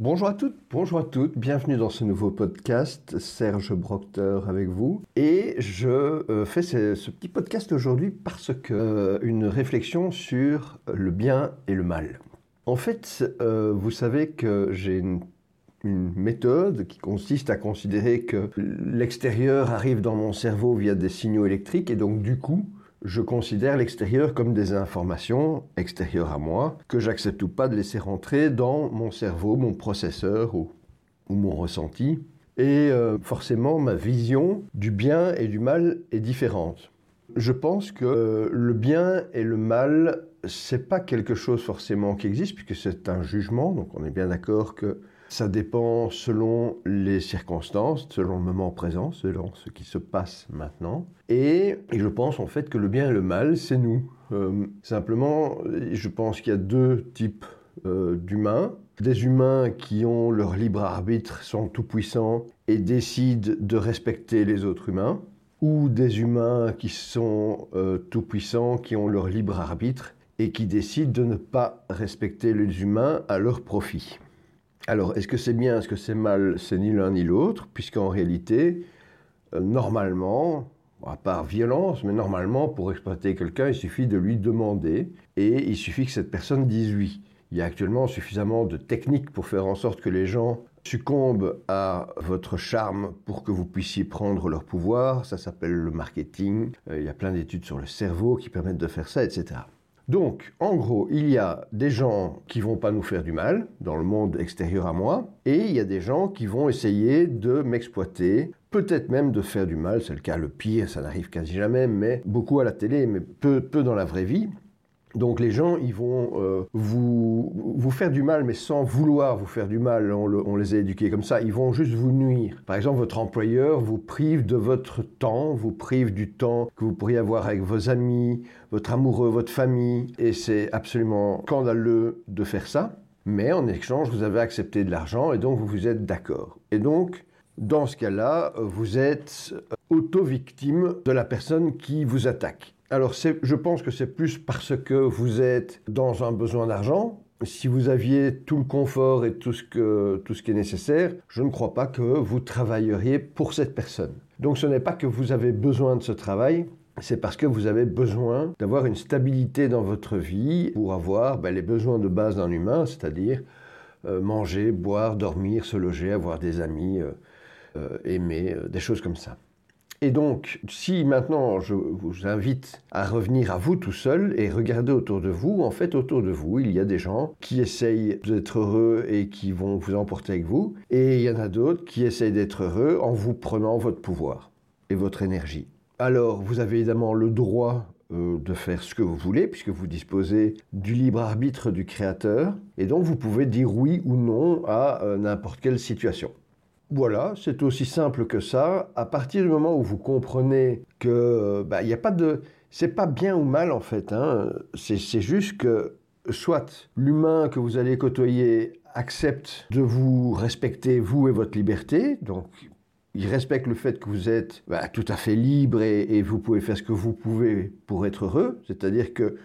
Bonjour à toutes, bonjour à toutes, bienvenue dans ce nouveau podcast, Serge Brocter avec vous. Et je euh, fais ce, petit podcast aujourd'hui parce que euh, une réflexion sur le bien et le mal. En fait, euh, vous savez que j'ai une méthode qui consiste à considérer que l'extérieur arrive dans mon cerveau via des signaux électriques et donc du coup, je considère l'extérieur comme des informations extérieures à moi que j'accepte ou pas de laisser rentrer dans mon cerveau, mon processeur ou, mon ressenti. Et euh, forcément, ma vision du bien et du mal est différente. Je pense que euh, le bien et le mal, c'est pas quelque chose forcément qui existe puisque c'est un jugement. Donc on est bien d'accord que ça dépend selon les circonstances, selon le moment présent, selon ce qui se passe maintenant. Et, je pense en fait que le bien et le mal, c'est nous. Euh, simplement, je pense qu'il y a deux types euh, d'humains. Des humains qui ont leur libre arbitre, sont tout puissants et décident de respecter les autres humains. Ou des humains qui sont euh, tout puissants, qui ont leur libre arbitre et qui décident de ne pas respecter les humains à leur profit. Alors, est-ce que c'est bien, est-ce que c'est mal? C'est ni l'un ni l'autre, puisqu'en réalité, euh, normalement, à part violence, mais normalement, pour exploiter quelqu'un, il suffit de lui demander, et il suffit que cette personne dise oui. Il y a actuellement suffisamment de techniques pour faire en sorte que les gens succombent à votre charme pour que vous puissiez prendre leur pouvoir. Ça s'appelle le marketing. Euh, il y a plein d'études sur le cerveau qui permettent de faire ça, etc. Donc, en gros, il y a des gens qui vont pas nous faire du mal dans le monde extérieur à moi, et il y a des gens qui vont essayer de m'exploiter, peut-être même de faire du mal, c'est le cas le pire, ça n'arrive quasi jamais, mais beaucoup à la télé, mais peu, peu dans la vraie vie. Donc les gens, ils vont euh, vous, vous faire du mal, mais sans vouloir vous faire du mal. On, les a éduqués comme ça. Ils vont juste vous nuire. Par exemple, votre employeur vous prive de votre temps, vous prive du temps que vous pourriez avoir avec vos amis, votre amoureux, votre famille. Et c'est absolument scandaleux de faire ça. Mais en échange, vous avez accepté de l'argent et donc vous vous êtes d'accord. Et donc, dans ce cas-là, vous êtes auto-victime de la personne qui vous attaque. Alors je pense que c'est plus parce que vous êtes dans un besoin d'argent. Si vous aviez tout le confort et tout ce, qui est nécessaire, je ne crois pas que vous travailleriez pour cette personne. Donc ce n'est pas que vous avez besoin de ce travail, c'est parce que vous avez besoin d'avoir une stabilité dans votre vie pour avoir ben, les besoins de base d'un humain, c'est-à-dire euh, manger, boire, dormir, se loger, avoir des amis, euh, euh, aimer, des choses comme ça. Et donc, si maintenant je vous invite à revenir à vous tout seul et regarder autour de vous, en fait, autour de vous, il y a des gens qui essayent d'être heureux et qui vont vous emporter avec vous, et il y en a d'autres qui essayent d'être heureux en vous prenant votre pouvoir et votre énergie. Alors, vous avez évidemment le droit euh, de faire ce que vous voulez, puisque vous disposez du libre arbitre du Créateur, et donc vous pouvez dire oui ou non à euh, n'importe quelle situation. Voilà, c'est aussi simple que ça. À partir du moment où vous comprenez que bah, il n'y a pas de, c'est pas bien ou mal en fait. Hein. C'est juste que soit l'humain que vous allez côtoyer accepte de vous respecter vous et votre liberté, donc il respecte le fait que vous êtes bah, tout à fait libre et, et, vous pouvez faire ce que vous pouvez pour être heureux, c'est-à-dire que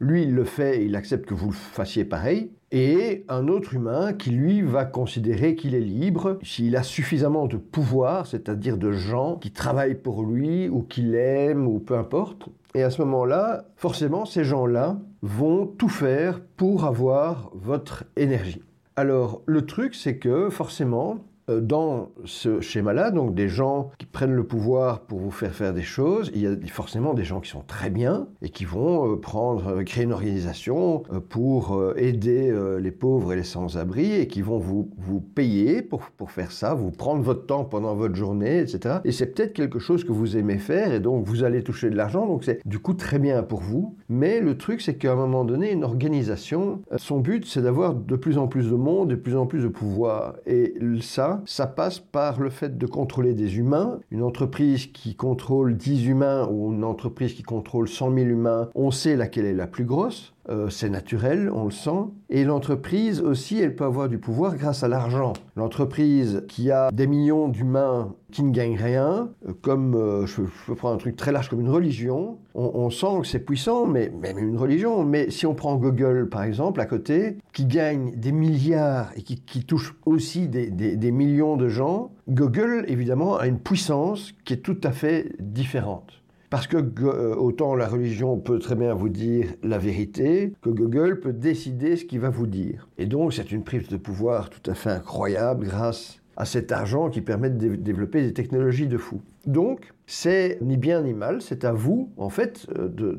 lui, il le fait et il accepte que vous le fassiez pareil. Et un autre humain qui, lui, va considérer qu'il est libre s'il a suffisamment de pouvoir, c'est-à-dire de gens qui travaillent pour lui ou qui l'aiment ou peu importe. Et à ce moment-là, forcément, ces gens-là vont tout faire pour avoir votre énergie. Alors, le truc, c'est que forcément, dans ce schéma-là, donc des gens qui prennent le pouvoir pour vous faire faire des choses, il y a forcément des gens qui sont très bien et qui vont euh, euh, créer une organisation pour aider les pauvres et les sans-abri et qui vont vous, vous payer pour, pour faire ça, vous prendre votre temps pendant votre journée, etc. Et c'est peut-être quelque chose que vous aimez faire et donc vous allez toucher de l'argent, donc c'est du coup très bien pour vous. Mais le truc, c'est qu'à un moment donné, une organisation, son but, c'est d'avoir de plus en plus de monde, de plus en plus de pouvoir. Et ça, ça passe par le fait de contrôler des humains. Une entreprise qui contrôle 10 humains ou une entreprise qui contrôle 100 000 humains, on sait laquelle est la plus grosse. Euh, c'est naturel, on le sent. Et l'entreprise aussi, elle peut avoir du pouvoir grâce à l'argent. L'entreprise qui a des millions d'humains qui ne gagnent rien, euh, comme euh, je, peux prendre un truc très large comme une religion, on, sent que c'est puissant, mais même une religion. Mais si on prend Google par exemple à côté, qui gagne des milliards et qui, touche aussi des, des millions de gens, Google évidemment a une puissance qui est tout à fait différente. Parce que euh, autant la religion peut très bien vous dire la vérité, que Google peut décider ce qu'il va vous dire. Et donc c'est une prise de pouvoir tout à fait incroyable grâce à cet argent qui permet de développer des technologies de fou. Donc, c'est ni bien ni mal, c'est à vous, en fait, euh, de,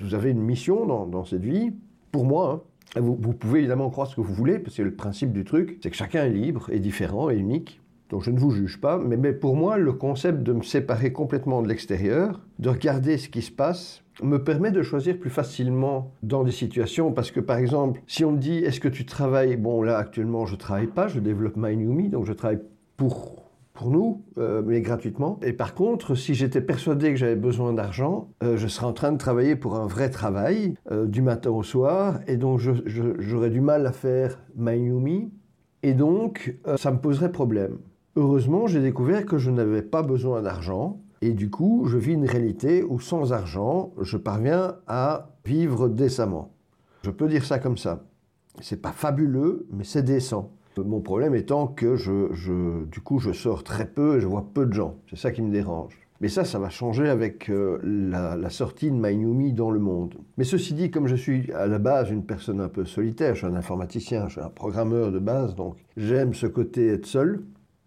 vous avez une mission dans, cette vie, pour moi. Hein. Vous, vous, pouvez évidemment croire ce que vous voulez, parce que le principe du truc, c'est que chacun est libre, est différent, est unique. Donc je ne vous juge pas, mais, pour moi, le concept de me séparer complètement de l'extérieur, de regarder ce qui se passe, me permet de choisir plus facilement dans des situations parce que par exemple si on me dit est-ce que tu travailles? Bon là actuellement je travaille pas je développe MyNewMe donc je travaille pour pour nous, euh, mais gratuitement. Et par contre, si j'étais persuadé que j'avais besoin d'argent, euh, je serais en train de travailler pour un vrai travail, euh, du matin au soir, et donc j'aurais du mal à faire MyNewMe, et donc ça me poserait problème. Heureusement, j'ai découvert que je n'avais pas besoin d'argent et du coup, je vis une réalité où sans argent, je parviens à vivre décemment. Je peux dire ça comme ça. C'est pas fabuleux, mais c'est décent. Mon problème étant que je, du coup, je sors très peu et je vois peu de gens. C'est ça qui me dérange. Mais ça, ça va changer avec euh, la, sortie de MyNewMe dans le monde. Mais ceci dit, comme je suis à la base une personne un peu solitaire, je suis un informaticien, je suis un programmeur de base, donc j'aime ce côté être seul.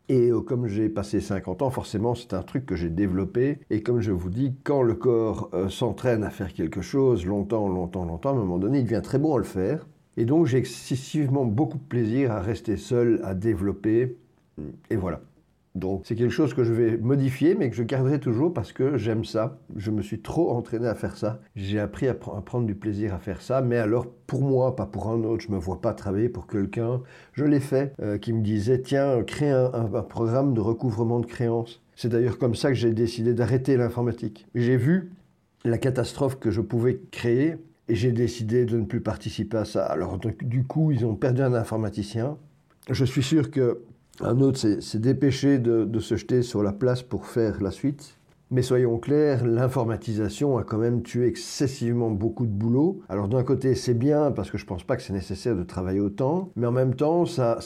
Et euh, comme j'ai passé 50 ans, forcément, c'est un truc que j'ai développé. Et comme je vous dis, quand le corps euh, s'entraîne à faire quelque chose longtemps, longtemps, longtemps, à un moment donné, il devient très bon à le faire. Et donc, j'ai excessivement beaucoup de plaisir à rester seul, à développer. Et voilà. Donc c'est quelque chose que je vais modifier, mais que je garderai toujours parce que j'aime ça. Je me suis trop entraîné à faire ça. J'ai appris à, prendre du plaisir à faire ça, mais alors pour moi, pas pour un autre. Je me vois pas travailler pour quelqu'un. Je l'ai fait, euh, qui me disait tiens, crée un, un programme de recouvrement de créances. C'est d'ailleurs comme ça que j'ai décidé d'arrêter l'informatique. J'ai vu la catastrophe que je pouvais créer et j'ai décidé de ne plus participer à ça. Alors du coup, ils ont perdu un informaticien. Je suis sûr que un autre s'est dépêché de, se jeter sur la place pour faire la suite. Mais soyons clairs, l'informatisation a quand même tué excessivement beaucoup de boulot. Alors d'un côté, c'est bien parce que je ne pense pas que c'est nécessaire de travailler autant, mais en même temps, ça,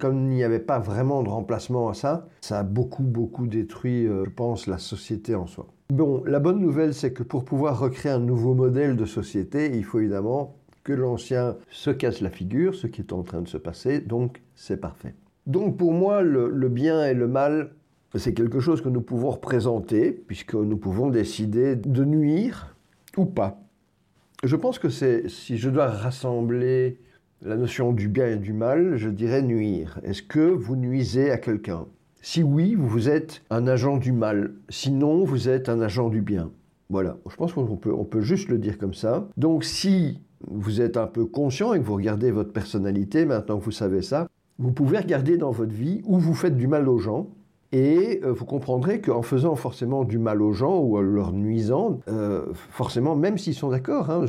comme il n'y avait pas vraiment de remplacement à ça, ça a beaucoup, beaucoup détruit, euh, je pense, la société en soi. Bon, la bonne nouvelle, c'est que pour pouvoir recréer un nouveau modèle de société, il faut évidemment que l'ancien se casse la figure, ce qui est en train de se passer, donc c'est parfait. Donc pour moi, le, bien et le mal, c'est quelque chose que nous pouvons représenter, puisque nous pouvons décider de nuire ou pas. Je pense que c'est, si je dois rassembler la notion du bien et du mal, je dirais nuire. Est-ce que vous nuisez à quelqu'un? Si oui, vous êtes un agent du mal. Sinon, vous êtes un agent du bien. Voilà, je pense qu'on peut, on peut juste le dire comme ça. Donc si vous êtes un peu conscient et que vous regardez votre personnalité, maintenant que vous savez ça, vous pouvez regarder dans votre vie où vous faites du mal aux gens et euh, vous comprendrez qu'en faisant forcément du mal aux gens ou en leur nuisant, euh, forcément, même s'ils sont d'accord, hein,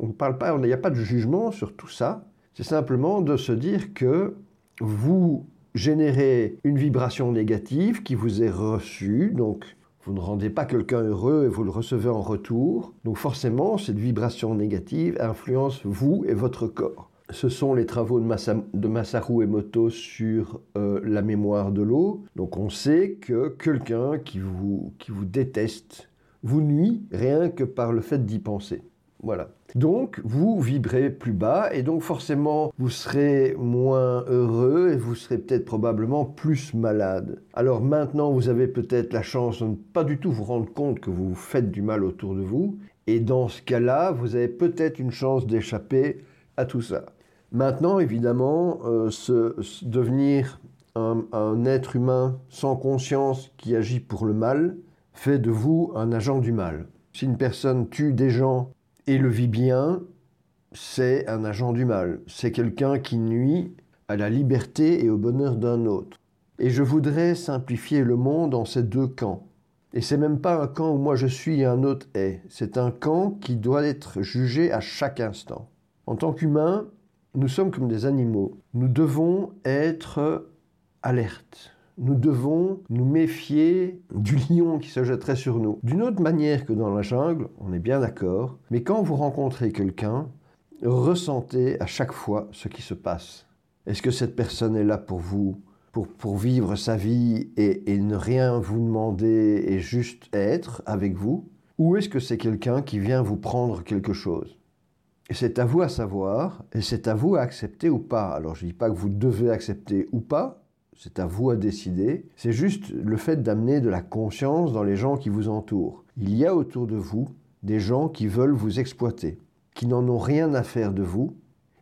on parle pas, il n'y a pas de jugement sur tout ça. C'est simplement de se dire que vous générez une vibration négative qui vous est reçue, donc vous ne rendez pas quelqu'un heureux et vous le recevez en retour. Donc forcément, cette vibration négative influence vous et votre corps ce sont les travaux de, Masaru Emoto sur euh, la mémoire de l'eau. Donc on sait que quelqu'un qui vous, qui vous déteste vous nuit rien que par le fait d'y penser. Voilà. Donc, vous vibrez plus bas et donc forcément, vous serez moins heureux et vous serez peut-être probablement plus malade. Alors maintenant, vous avez peut-être la chance de ne pas du tout vous rendre compte que vous faites du mal autour de vous. Et dans ce cas-là, vous avez peut-être une chance d'échapper à tout ça. Maintenant, évidemment, euh, devenir un, être humain sans conscience qui agit pour le mal fait de vous un agent du mal. Si une personne tue des gens et le vit bien, c'est un agent du mal. C'est quelqu'un qui nuit à la liberté et au bonheur d'un autre. Et je voudrais simplifier le monde en ces deux camps. Et c'est même pas un camp où moi je suis et un autre est. C'est un camp qui doit être jugé à chaque instant. En tant qu'humains, nous sommes comme des animaux. Nous devons être alertes. Nous devons nous méfier du lion qui se jetterait sur nous. D'une autre manière que dans la jungle, on est bien d'accord, mais quand vous rencontrez quelqu'un, ressentez à chaque fois ce qui se passe. Est-ce que cette personne est là pour vous, pour, pour vivre sa vie et, et ne rien vous demander et juste être avec vous? Ou est-ce que c'est quelqu'un qui vient vous prendre quelque chose? Et c'est à vous à savoir, et c'est à vous à accepter ou pas. Alors je ne dis pas que vous devez accepter ou pas, c'est à vous à décider. C'est juste le fait d'amener de la conscience dans les gens qui vous entourent. Il y a autour de vous des gens qui veulent vous exploiter, qui n'en ont rien à faire de vous,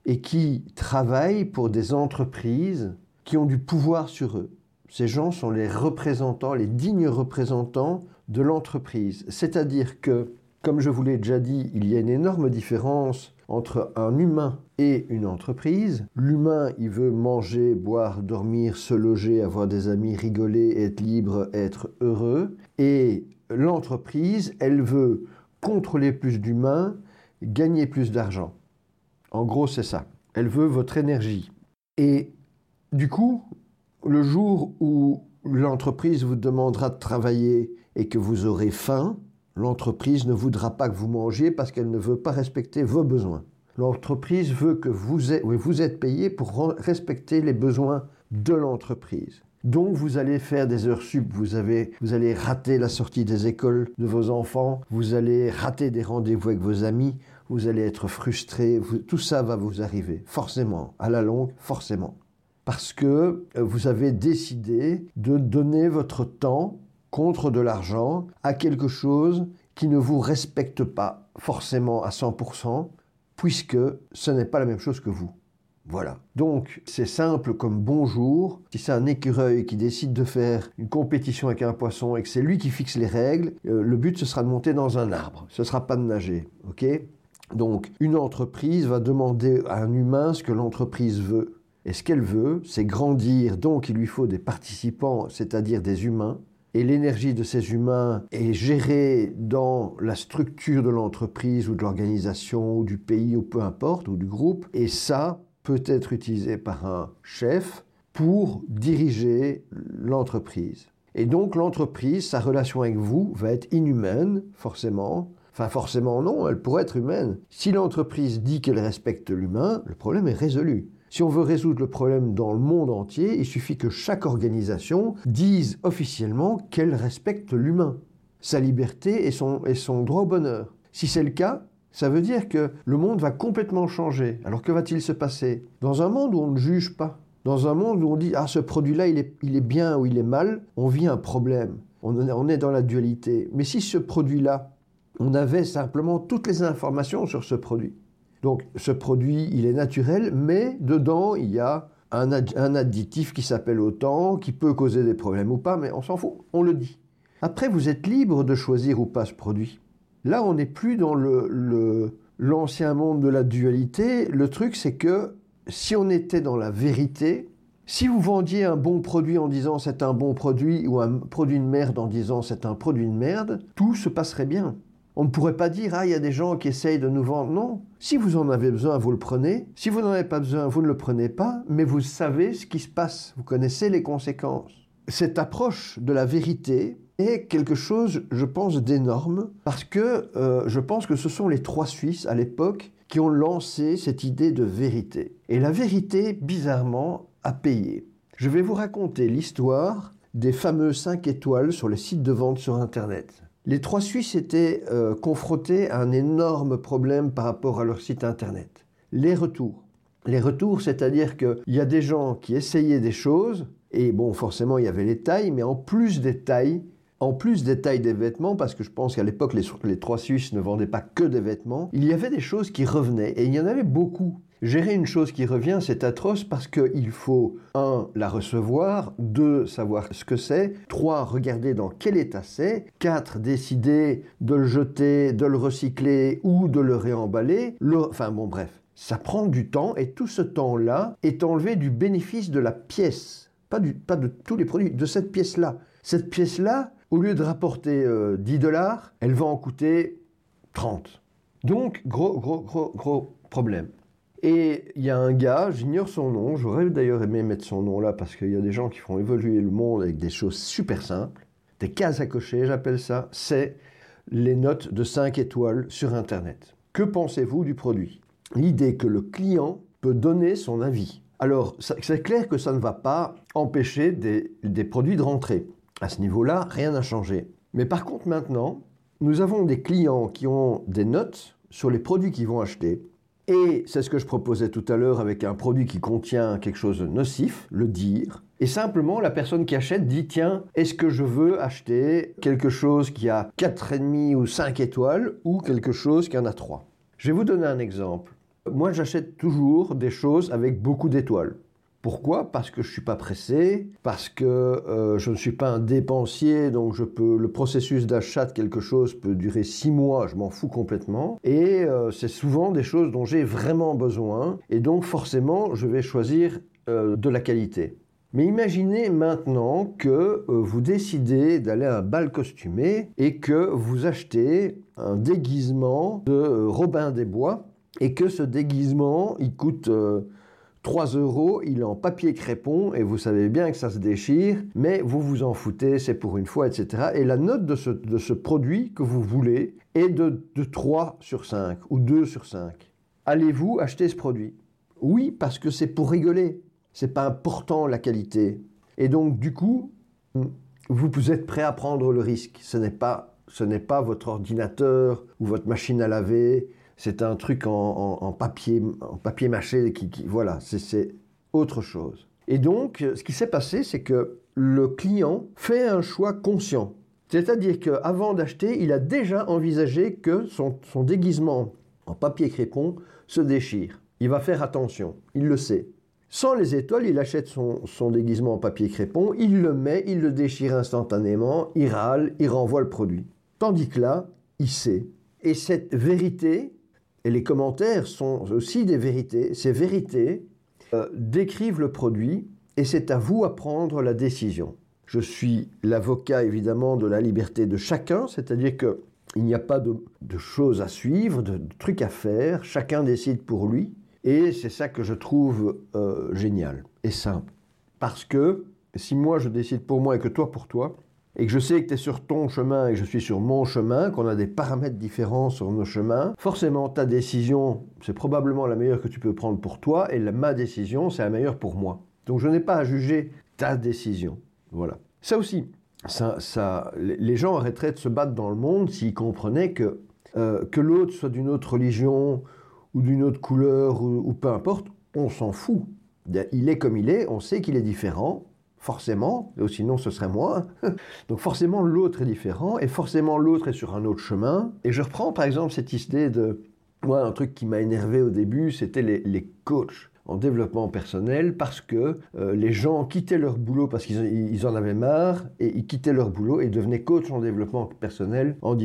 et qui travaillent pour des entreprises qui ont du pouvoir sur eux. Ces gens sont les représentants, les dignes représentants de l'entreprise. C'est-à-dire que, comme je vous l'ai déjà dit, il y a une énorme différence entre un humain et une entreprise. L'humain, il veut manger, boire, dormir, se loger, avoir des amis, rigoler, être libre, être heureux. Et l'entreprise, elle veut contrôler plus d'humains, gagner plus d'argent. En gros, c'est ça. Elle veut votre énergie. Et du coup, le jour où l'entreprise vous demandera de travailler et que vous aurez faim, L'entreprise ne voudra pas que vous mangiez parce qu'elle ne veut pas respecter vos besoins. L'entreprise veut que vous êtes, vous êtes payé pour respecter les besoins de l'entreprise. Donc vous allez faire des heures sup, vous, avez, vous allez rater la sortie des écoles de vos enfants, vous allez rater des rendez-vous avec vos amis, vous allez être frustré, tout ça va vous arriver, forcément, à la longue, forcément. Parce que euh, vous avez décidé de donner votre temps contre de l'argent à quelque chose qui ne vous respecte pas forcément à 100%, puisque ce n'est pas la même chose que vous. Voilà. Donc, c'est simple comme bonjour. Si c'est un écureuil qui décide de faire une compétition avec un poisson et que c'est lui qui fixe les règles, euh, le but ce sera de monter dans un arbre. Ce sera pas de nager. OK? Donc, une entreprise va demander à un humain ce que l'entreprise veut. Et ce qu'elle veut, c'est grandir. Donc, il lui faut des participants, c'est-à-dire des humains et l'énergie de ces humains est gérée dans la structure de l'entreprise ou de l'organisation ou du pays ou peu importe, ou du groupe, et ça peut être utilisé par un chef pour diriger l'entreprise. Et donc l'entreprise, sa relation avec vous va être inhumaine, forcément. Enfin forcément non, elle pourrait être humaine. Si l'entreprise dit qu'elle respecte l'humain, le problème est résolu. Si on veut résoudre le problème dans le monde entier, il suffit que chaque organisation dise officiellement qu'elle respecte l'humain, sa liberté et son, et son droit au bonheur. Si c'est le cas, ça veut dire que le monde va complètement changer. Alors que va-t-il se passer? Dans un monde où on ne juge pas, dans un monde où on dit ah ce produit-là il est, il est bien ou il est mal, on vit un problème. On, on est dans la dualité. Mais si ce produit-là, on avait simplement toutes les informations sur ce produit, donc ce produit, il est naturel, mais dedans, il y a un, additif qui s'appelle autant, qui peut causer des problèmes ou pas, mais on s'en fout, on le dit. Après, vous êtes libre de choisir ou pas ce produit. Là, on n'est plus dans l'ancien monde de la dualité. Le truc, c'est que si on était dans la vérité, si vous vendiez un bon produit en disant c'est un bon produit ou un produit de merde en disant c'est un produit de merde, tout se passerait bien. On ne pourrait pas dire, ah, il y a des gens qui essayent de nous vendre. Non. Si vous en avez besoin, vous le prenez. Si vous n'en avez pas besoin, vous ne le prenez pas. Mais vous savez ce qui se passe. Vous connaissez les conséquences. Cette approche de la vérité est quelque chose, je pense, d'énorme. Parce que euh, je pense que ce sont les trois Suisses à l'époque qui ont lancé cette idée de vérité. Et la vérité, bizarrement, a payé. Je vais vous raconter l'histoire des fameux 5 étoiles sur les sites de vente sur Internet. Les trois Suisses étaient euh, confrontés à un énorme problème par rapport à leur site internet. Les retours. Les retours, c'est-à-dire qu'il y a des gens qui essayaient des choses, et bon, forcément, il y avait les tailles, mais en plus des tailles, en plus des tailles des vêtements, parce que je pense qu'à l'époque, les, les, trois Suisses ne vendaient pas que des vêtements, il y avait des choses qui revenaient, et il y en avait beaucoup. Gérer une chose qui revient, c'est atroce parce qu'il faut, un, la recevoir, deux, savoir ce que c'est, trois, regarder dans quel état c'est, quatre, décider de le jeter, de le recycler ou de le réemballer. Enfin bon, bref, ça prend du temps et tout ce temps-là est enlevé du bénéfice de la pièce, pas, du, pas de tous les produits, de cette pièce-là. Cette pièce-là, au lieu de rapporter 10 dollars, elle va en coûter 30. Donc, gros, gros, gros, gros problème. Et il y a un gars, j'ignore son nom, j'aurais d'ailleurs aimé mettre son nom là parce qu'il y a des gens qui font évoluer le monde avec des choses super simples, des cases à cocher, j'appelle ça, c'est les notes de 5 étoiles sur Internet. Que pensez-vous du produit? L'idée que le client peut donner son avis. Alors, c'est clair que ça ne va pas empêcher des, produits de rentrer. À ce niveau-là, rien n'a changé. Mais par contre, maintenant, nous avons des clients qui ont des notes sur les produits qu'ils vont acheter et c'est ce que je proposais tout à l'heure avec un produit qui contient quelque chose de nocif, le dire. Et simplement, la personne qui achète dit Tiens, est-ce que je veux acheter quelque chose qui a 4,5 ou 5 étoiles ou quelque chose qui en a 3 Je vais vous donner un exemple. Moi, j'achète toujours des choses avec beaucoup d'étoiles. Pourquoi? Parce que je ne suis pas pressé, parce que euh, je ne suis pas un dépensier, donc je peux, le processus d'achat de quelque chose peut durer six mois, je m'en fous complètement. Et euh, c'est souvent des choses dont j'ai vraiment besoin, et donc forcément je vais choisir euh, de la qualité. Mais imaginez maintenant que vous décidez d'aller à un bal costumé et que vous achetez un déguisement de Robin des Bois et que ce déguisement il coûte 3 euros, il est en papier crépon et vous savez bien que ça se déchire, mais vous vous en foutez, c'est pour une fois, etc. Et la note de ce, produit que vous voulez est de, de 3 sur 5 ou 2 sur 5. Allez-vous acheter ce produit? Oui, parce que c'est pour rigoler. C'est pas important la qualité. Et donc, du coup, vous êtes prêt à prendre le risque. Ce n'est pas, ce n'est pas votre ordinateur ou votre machine à laver c'est un truc en, papier, en papier mâché qui, voilà, c'est autre chose. Et donc, ce qui s'est passé, c'est que le client fait un choix conscient. C'est-à-dire qu'avant d'acheter, il a déjà envisagé que son, déguisement en papier crépon se déchire. Il va faire attention, il le sait. Sans les étoiles, il achète son, son, déguisement en papier crépon, il le met, il le déchire instantanément, il râle, il renvoie le produit. Tandis que là, il sait. Et cette vérité, et les commentaires sont aussi des vérités. Ces vérités euh, décrivent le produit et c'est à vous à prendre la décision. Je suis l'avocat évidemment de la liberté de chacun, c'est-à-dire qu'il n'y a pas de, choses à suivre, de, trucs à faire, chacun décide pour lui, et c'est ça que je trouve euh, génial et simple. Parce que si moi je décide pour moi et que toi pour toi, et que je sais que tu es sur ton chemin et que je suis sur mon chemin, qu'on a des paramètres différents sur nos chemins, forcément ta décision, c'est probablement la meilleure que tu peux prendre pour toi et ma décision, c'est la meilleure pour moi. Donc je n'ai pas à juger ta décision. Voilà. Ça aussi, ça, ça, les gens arrêteraient de se battre dans le monde s'ils comprenaient que, euh, que l'autre soit d'une autre religion ou d'une autre couleur ou peu importe, on s'en fout. Il est comme il est, on sait qu'il est différent, forcément, sinon ce serait moi. Donc forcément l'autre est différent et forcément l'autre est sur un autre chemin. Et je reprends par exemple cette idée de... Moi, un truc qui m'a énervé au début, c'était les, coachs en développement personnel parce que euh, les gens quittaient leur boulot parce qu'ils en avaient marre et ils quittaient leur boulot et devenaient coach en développement personnel en,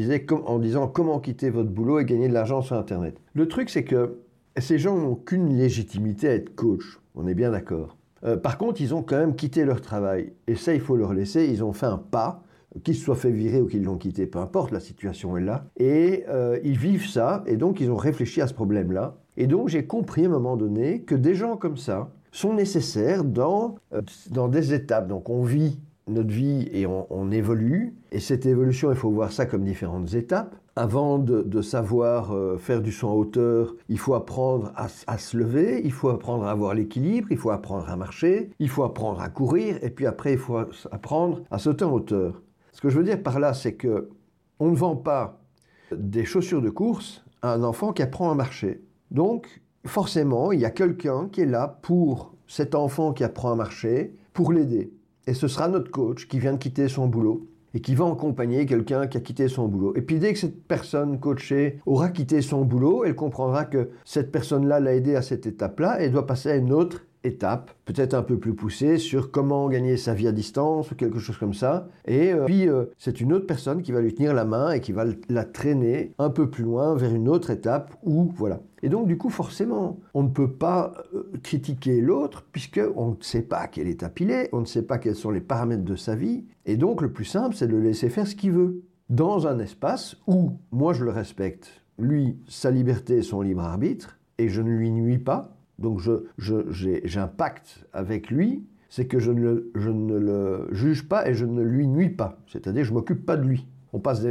en disant comment quitter votre boulot et gagner de l'argent sur Internet. Le truc, c'est que ces gens n'ont qu'une légitimité à être coach. On est bien d'accord. Euh, par contre, ils ont quand même quitté leur travail. Et ça, il faut leur laisser. Ils ont fait un pas, qu'ils se soient fait virer ou qu'ils l'ont quitté, peu importe, la situation est là. Et euh, ils vivent ça, et donc ils ont réfléchi à ce problème-là. Et donc j'ai compris à un moment donné que des gens comme ça sont nécessaires dans, euh, dans des étapes. Donc on vit notre vie et on, évolue. Et cette évolution, il faut voir ça comme différentes étapes. Avant de, savoir euh, faire du son à hauteur, il faut apprendre à, se lever, il faut apprendre à avoir l'équilibre, il faut apprendre à marcher, il faut apprendre à courir, et puis après, il faut apprendre à sauter en hauteur. Ce que je veux dire par là, c'est que on ne vend pas des chaussures de course à un enfant qui apprend à marcher. Donc, forcément, il y a quelqu'un qui est là pour cet enfant qui apprend à marcher, pour l'aider. Et ce sera notre coach qui vient de quitter son boulot et qui va accompagner quelqu'un qui a quitté son boulot. Et puis dès que cette personne coachée aura quitté son boulot, elle comprendra que cette personne-là l'a aidé à cette étape-là et doit passer à une autre étape, peut-être un peu plus poussée, sur comment gagner sa vie à distance ou quelque chose comme ça. Et euh, puis, euh, c'est une autre personne qui va lui tenir la main et qui va la traîner un peu plus loin vers une autre étape où, voilà. Et donc, du coup, forcément, on ne peut pas euh, critiquer l'autre puisqu'on ne sait pas quelle étape il est, on ne sait pas quels sont les paramètres de sa vie. Et donc, le plus simple, c'est de le laisser faire ce qu'il veut. Dans un espace où, moi, je le respecte, lui, sa liberté et son libre arbitre, et je ne lui nuis pas, donc j'ai un pacte avec lui, c'est que je ne, le juge pas et je ne lui nuis pas. C'est-à-dire, je m'occupe pas de lui. On passe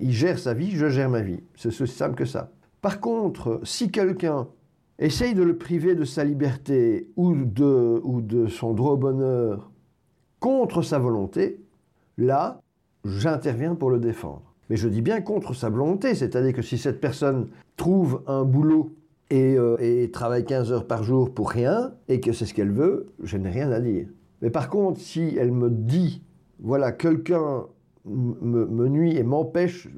il gère sa vie, je gère ma vie. C'est aussi simple que ça. Par contre, si quelqu'un essaye de le priver de sa liberté ou de, ou de son droit au bonheur contre sa volonté, là, j'interviens pour le défendre. Mais je dis bien contre sa volonté, c'est-à-dire que si cette personne trouve un boulot euh, et, travaille 15 heures par jour pour rien, et que c'est ce qu'elle veut, je n'ai rien à dire. Mais par contre, si elle me dit, voilà, quelqu'un me, nuit et m'empêche,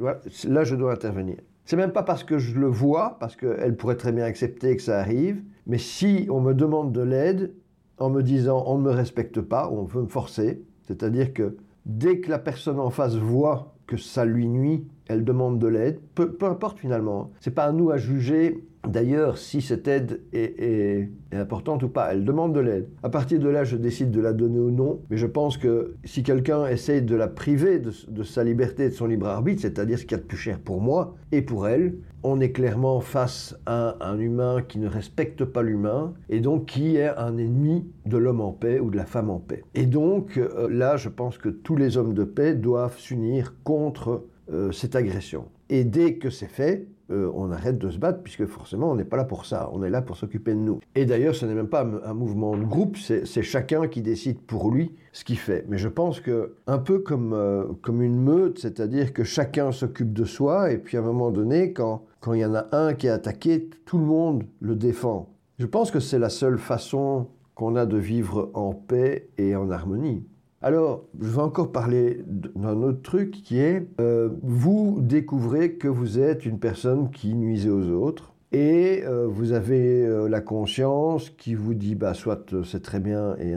là je dois intervenir. C'est même pas parce que je le vois, parce qu'elle pourrait très bien accepter que ça arrive, mais si on me demande de l'aide en me disant on ne me respecte pas, on veut me forcer, c'est-à-dire que dès que la personne en face voit que ça lui nuit, elle demande de l'aide, peu, peu importe finalement. C'est pas à nous à juger D'ailleurs, si cette aide est, importante ou pas, elle demande de l'aide. À partir de là, je décide de la donner ou non. Mais je pense que si quelqu'un essaye de la priver de, sa liberté et de son libre arbitre, c'est-à-dire ce qu'il y a de plus cher pour moi et pour elle, on est clairement face à un humain qui ne respecte pas l'humain et donc qui est un ennemi de l'homme en paix ou de la femme en paix. Et donc euh, là, je pense que tous les hommes de paix doivent s'unir contre euh, cette agression. Et dès que c'est fait, euh, on arrête de se battre, puisque forcément, on n'est pas là pour ça. On est là pour s'occuper de nous. Et d'ailleurs, ce n'est même pas un mouvement de groupe, c'est chacun qui décide pour lui ce qu'il fait. Mais je pense que, un peu comme, euh, comme une meute, c'est-à-dire que chacun s'occupe de soi, et puis à un moment donné, quand, quand il y en a un qui est attaqué, tout le monde le défend. Je pense que c'est la seule façon qu'on a de vivre en paix et en harmonie. Alors, je vais encore parler d'un autre truc qui est, euh, vous découvrez que vous êtes une personne qui nuisait aux autres et euh, vous avez euh, la conscience qui vous dit, bah, soit c'est très bien et,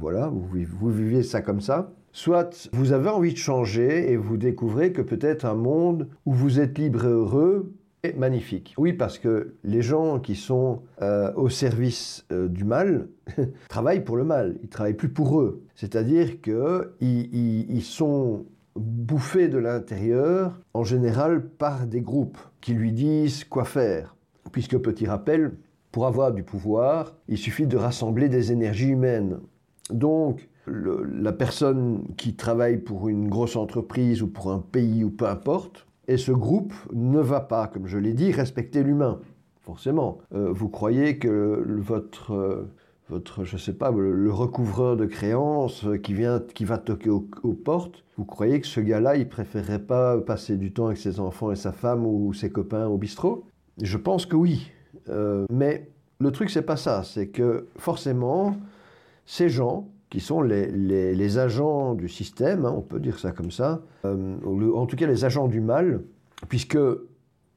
voilà, vous, vous vivez ça comme ça, soit vous avez envie de changer et vous découvrez que peut-être un monde où vous êtes libre et heureux magnifique. Oui, parce que les gens qui sont au service du mal travaillent pour le mal, ils travaillent plus pour eux. C'est-à-dire qu'ils ils, sont bouffés de l'intérieur, en général par des groupes qui lui disent quoi faire. Puisque, petit rappel, pour avoir du pouvoir, il suffit de rassembler des énergies humaines. Donc, la personne qui travaille pour une grosse entreprise ou pour un pays ou peu importe, et ce groupe ne va pas, comme je l'ai dit, respecter l'humain. Forcément. Euh, vous croyez que votre... Euh, votre, je sais pas, le, recouvreur de créances qui vient, qui va toquer aux, portes, vous croyez que ce gars-là, il préférerait pas passer du temps avec ses enfants et sa femme ou ses copains au bistrot? Je pense que oui. Euh, mais le truc, c'est pas ça. C'est que forcément, ces gens qui sont les, les, agents du système, hein, on peut dire ça comme ça, euh, en tout cas les agents du mal, puisque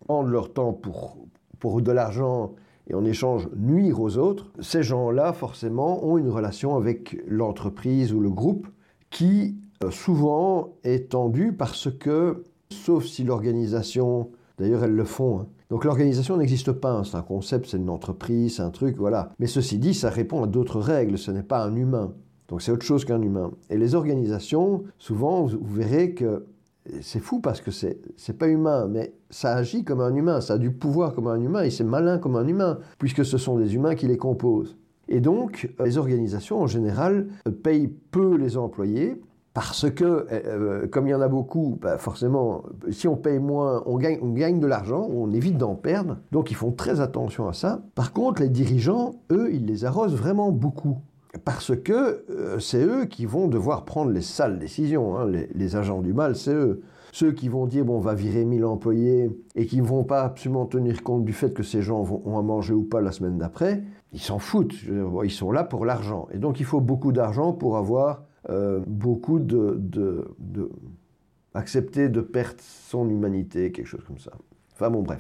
prendre leur temps pour, pour de l'argent et en échange nuire aux autres, ces gens-là, forcément, ont une relation avec l'entreprise ou le groupe qui, euh, souvent, est tendue parce que, sauf si l'organisation, d'ailleurs elles le font, hein. donc l'organisation n'existe pas, hein. c'est un concept, c'est une entreprise, c'est un truc, voilà. Mais ceci dit, ça répond à d'autres règles, ce n'est pas un humain. Donc c'est autre chose qu'un humain. Et les organisations, souvent, vous verrez que c'est fou parce que c'est c'est pas humain, mais ça agit comme un humain, ça a du pouvoir comme un humain et c'est malin comme un humain, puisque ce sont des humains qui les composent. Et donc, les organisations en général payent peu les employés parce que, euh, euh, comme il y en a beaucoup, bah, forcément, si on paye moins, on gagne, on gagne de l'argent, on évite d'en perdre. Donc, ils font très attention à ça. Par contre, les dirigeants, eux, ils les arrosent vraiment beaucoup parce que euh, c'est eux qui vont devoir prendre les sales décisions. Hein. Les, agents du mal, c'est eux. Ceux qui vont dire, bon, on va virer 1000 employés et qui ne vont pas absolument tenir compte du fait que ces gens vont, à manger ou pas la semaine d'après, ils s'en foutent. Ils sont là pour l'argent. Et donc, il faut beaucoup d'argent pour avoir euh, beaucoup de, de, accepter de perdre son humanité, quelque chose comme ça. Enfin bon, bref.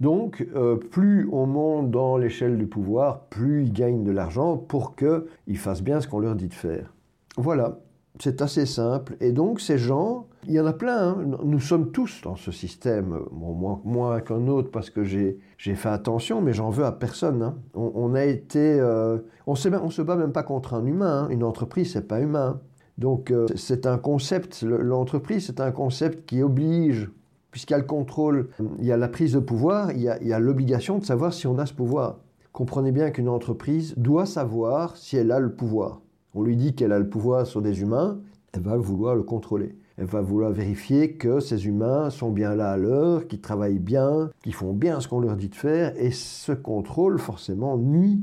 Donc, euh, plus on monte dans l'échelle du pouvoir, plus ils gagnent de l'argent pour qu'ils fassent bien ce qu'on leur dit de faire. Voilà, c'est assez simple. Et donc, ces gens, il y en a plein. Hein. Nous sommes tous dans ce système, bon, moins, qu'un autre parce que j'ai fait attention, mais j'en veux à personne. Hein. On, a été. Euh, on ne se bat même pas contre un humain. Hein. Une entreprise, c'est pas humain. Donc, euh, c'est un concept. L'entreprise, c'est un concept qui oblige puisqu'il y a le contrôle, il y a la prise de pouvoir, il y a l'obligation de savoir si on a ce pouvoir. Comprenez bien qu'une entreprise doit savoir si elle a le pouvoir. On lui dit qu'elle a le pouvoir sur des humains, elle va vouloir le contrôler. Elle va vouloir vérifier que ces humains sont bien là à l'heure, qu'ils travaillent bien, qu'ils font bien ce qu'on leur dit de faire, et ce contrôle forcément nuit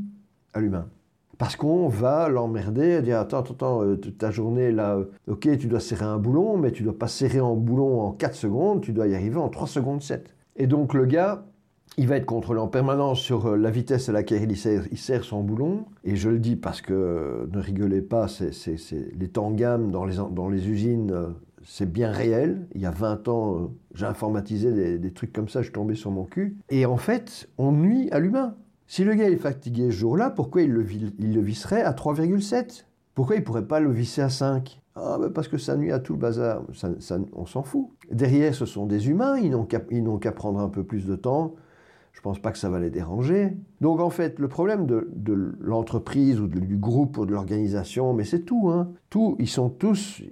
à l'humain. Parce qu'on va l'emmerder, dire attends, attends, attends, euh, ta journée là, euh, ok, tu dois serrer un boulon, mais tu dois pas serrer un boulon en 4 secondes, tu dois y arriver en 3 secondes 7. Et donc le gars, il va être contrôlé en permanence sur euh, la vitesse à laquelle il serre, son boulon. Et je le dis parce que ne rigolez pas, c'est, les temps gamme dans les, dans les usines, c'est bien réel. Il y a 20 ans, j'ai informatisé des, des trucs comme ça, je tombé sur mon cul. Et en fait, on nuit à l'humain. Si le gars est fatigué ce jour-là, pourquoi il le, visserait à 3,7 Pourquoi il ne pourrait pas le visser à 5 ah, ben parce que ça nuit à tout le bazar. on s'en fout. Derrière, ce sont des humains, ils n'ont qu'à prendre un peu plus de temps je pense pas que ça va les déranger. Donc en fait, le problème de, l'entreprise ou du groupe ou de l'organisation, mais c'est tout, hein. Tout, ils sont tous,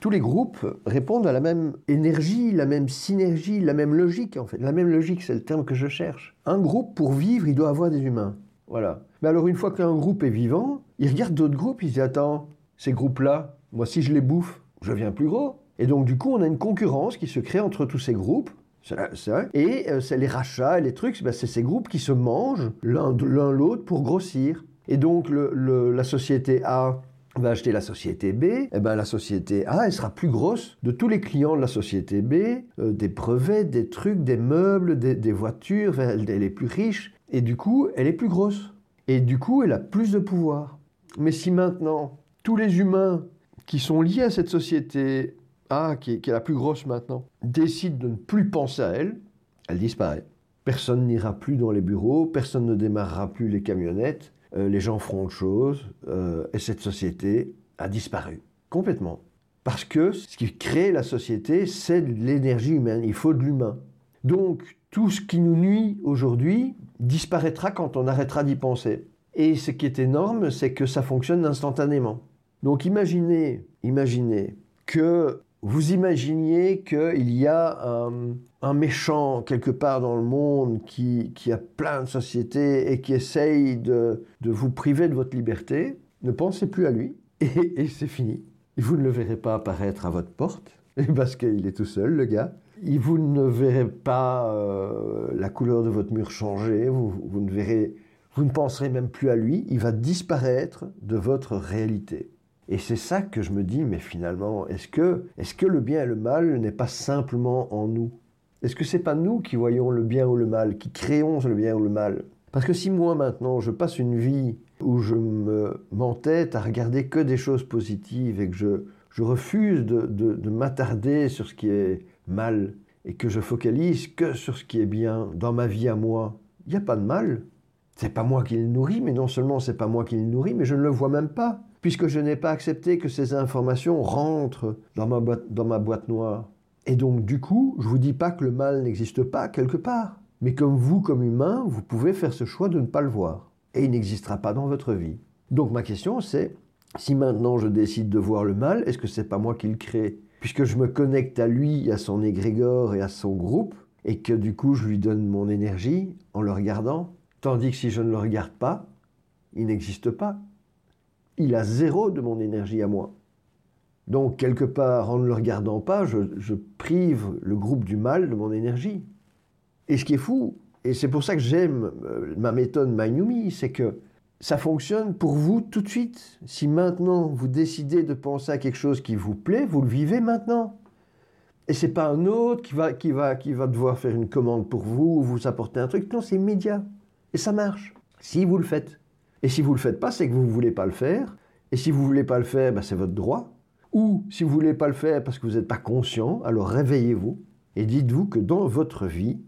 tous les groupes répondent à la même énergie, la même synergie, la même logique en fait. La même logique, c'est le terme que je cherche. Un groupe, pour vivre, il doit avoir des humains. Voilà. Mais alors une fois qu'un groupe est vivant, il regarde d'autres groupes, il dit attends, ces groupes-là, moi si je les bouffe, je deviens plus gros. Et donc du coup, on a une concurrence qui se crée entre tous ces groupes c'est vrai. Et euh, c'est les rachats et les trucs, c'est ces groupes qui se mangent l'un l'autre pour grossir. Et donc la société A va acheter la société B, et eh ben la société A, elle sera plus grosse de tous les clients de la société B, euh, des brevets, des trucs, des meubles, des, voitures, elle, est plus riche, et du coup, elle est plus grosse. Et du coup, elle a plus de pouvoir. Mais si maintenant, tous les humains qui sont liés à cette société a, qui est, la plus grosse maintenant, décide de ne plus penser à elle, elle disparaît. Personne n'ira plus dans les bureaux, personne ne démarrera plus les camionnettes, euh, les gens feront autre chose, euh, et cette société a disparu complètement. Parce que ce qui crée la société, c'est l'énergie humaine, il faut de l'humain. Donc tout ce qui nous nuit aujourd'hui disparaîtra quand on arrêtera d'y penser. Et ce qui est énorme, c'est que ça fonctionne instantanément. Donc imaginez, imaginez que vous imaginiez qu'il y a un, méchant quelque part dans le monde qui, a plein de sociétés et qui essaye de, vous priver de votre liberté, ne pensez plus à lui et, c'est fini. Vous ne le verrez pas apparaître à votre porte parce qu'il est tout seul, le gars. Vous ne verrez pas euh, la couleur de votre mur changer, vous, ne verrez, vous ne penserez même plus à lui, il va disparaître de votre réalité. Et c'est ça que je me dis, mais finalement, est-ce que, est que le bien et le mal n'est pas simplement en nous? Est-ce que c'est pas nous qui voyons le bien ou le mal, qui créons le bien ou le mal? Parce que si moi maintenant je passe une vie où je me m'entête à regarder que des choses positives et que je, je refuse de, de m'attarder sur ce qui est mal et que je focalise que sur ce qui est bien dans ma vie à moi, il n'y a pas de mal. C'est pas moi qui le nourris, mais non seulement c'est pas moi qui le nourris, mais je ne le vois même pas puisque je n'ai pas accepté que ces informations rentrent dans ma boîte, noire. Et donc, du coup, je ne vous dis pas que le mal n'existe pas quelque part, mais comme vous, comme humain, vous pouvez faire ce choix de ne pas le voir. Et il n'existera pas dans votre vie. Donc, ma question, c'est si maintenant je décide de voir le mal, est-ce que c'est pas moi qui le crée? Puisque je me connecte à lui, à son égrégore et à son groupe, et que du coup je lui donne mon énergie en le regardant, tandis que si je ne le regarde pas, il n'existe pas il a zéro de mon énergie à moi. Donc, quelque part, en ne le regardant pas, je, prive le groupe du mal de mon énergie. Et ce qui est fou, et c'est pour ça que j'aime euh, ma méthode Mayumi, c'est que ça fonctionne pour vous tout de suite. Si maintenant vous décidez de penser à quelque chose qui vous plaît, vous le vivez maintenant. Et c'est pas un autre qui va, qui, va, qui va devoir faire une commande pour vous ou vous apporter un truc. Non, c'est immédiat. Et ça marche. Si vous le faites. Et si vous ne le faites pas, c'est que vous ne voulez pas le faire. Et si vous ne voulez pas le faire, ben, c'est votre droit. Ou si vous ne voulez pas le faire parce que vous n'êtes pas conscient, alors réveillez-vous et dites-vous que dans votre vie,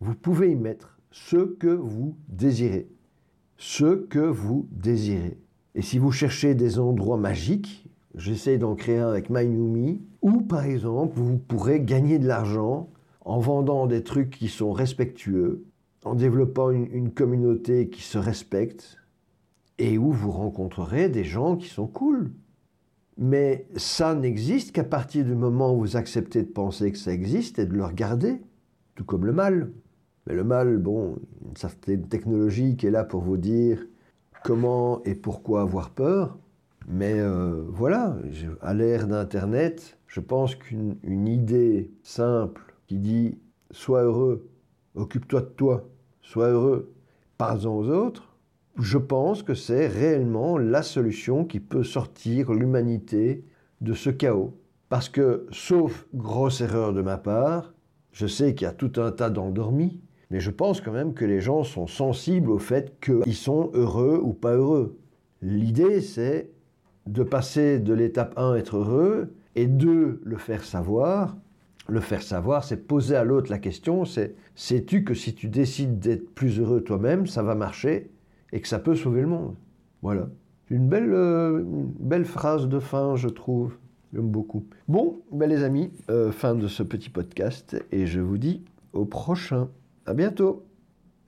vous pouvez y mettre ce que vous désirez. Ce que vous désirez. Et si vous cherchez des endroits magiques, j'essaie d'en créer un avec MyNumi, où par exemple vous pourrez gagner de l'argent en vendant des trucs qui sont respectueux, en développant une, communauté qui se respecte, et où vous rencontrerez des gens qui sont cool. Mais ça n'existe qu'à partir du moment où vous acceptez de penser que ça existe et de le regarder, tout comme le mal. Mais le mal, bon, une certaine technologie qui est là pour vous dire comment et pourquoi avoir peur. Mais euh, voilà, à l'ère d'Internet, je pense qu'une idée simple qui dit sois heureux, occupe-toi de toi, sois heureux, parle-en aux autres, je pense que c'est réellement la solution qui peut sortir l'humanité de ce chaos. Parce que, sauf grosse erreur de ma part, je sais qu'il y a tout un tas d'endormis, mais je pense quand même que les gens sont sensibles au fait qu'ils sont heureux ou pas heureux. L'idée, c'est de passer de l'étape 1, être heureux, et 2, le faire savoir. Le faire savoir, c'est poser à l'autre la question, c'est sais-tu que si tu décides d'être plus heureux toi-même, ça va marcher? Et que ça peut sauver le monde Voilà. Une belle, euh, belle phrase de fin, je trouve. J'aime beaucoup. Bon, ben les amis, euh, fin de ce petit podcast et je vous dis au prochain. À bientôt